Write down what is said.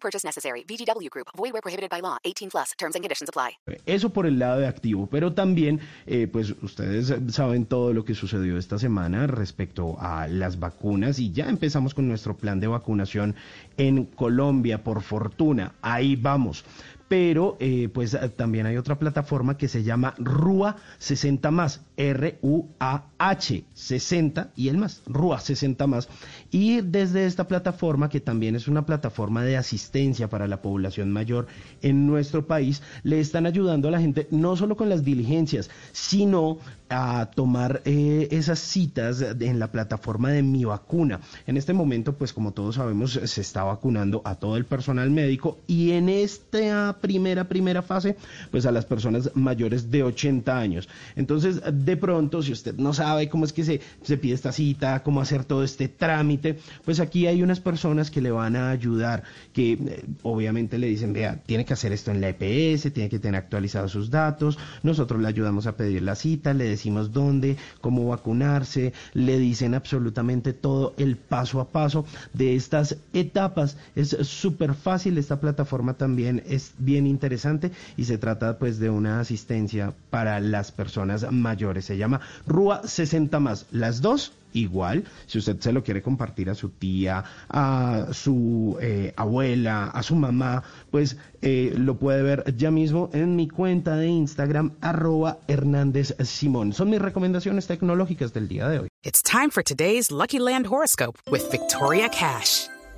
Purchase necessary. VGW Group. Void where prohibited by law. 18 plus. Terms and conditions apply. Eso por el lado de activo, pero también, eh, pues ustedes saben todo lo que sucedió esta semana respecto a las vacunas y ya empezamos con nuestro plan de vacunación en Colombia, por fortuna. Ahí vamos pero eh, pues también hay otra plataforma que se llama RUA 60 más, R-U-A-H 60 y el más, RUA 60 más. Y desde esta plataforma, que también es una plataforma de asistencia para la población mayor en nuestro país, le están ayudando a la gente no solo con las diligencias, sino a tomar eh, esas citas en la plataforma de mi vacuna. En este momento, pues como todos sabemos, se está vacunando a todo el personal médico y en esta primera, primera fase, pues a las personas mayores de 80 años. Entonces, de pronto, si usted no sabe cómo es que se, se pide esta cita, cómo hacer todo este trámite, pues aquí hay unas personas que le van a ayudar, que eh, obviamente le dicen, vea, tiene que hacer esto en la EPS, tiene que tener actualizados sus datos, nosotros le ayudamos a pedir la cita, le decimos dónde, cómo vacunarse, le dicen absolutamente todo el paso a paso de estas etapas. Es súper fácil, esta plataforma también es bien interesante y se trata pues de una asistencia para las personas mayores. Se llama RUA 60 más. Las dos igual, si usted se lo quiere compartir a su tía, a su eh, abuela, a su mamá, pues eh, lo puede ver ya mismo en mi cuenta de Instagram, arroba Hernández Simón. Son mis recomendaciones tecnológicas del día de hoy. It's time for today's Lucky Land horoscope with Victoria Cash.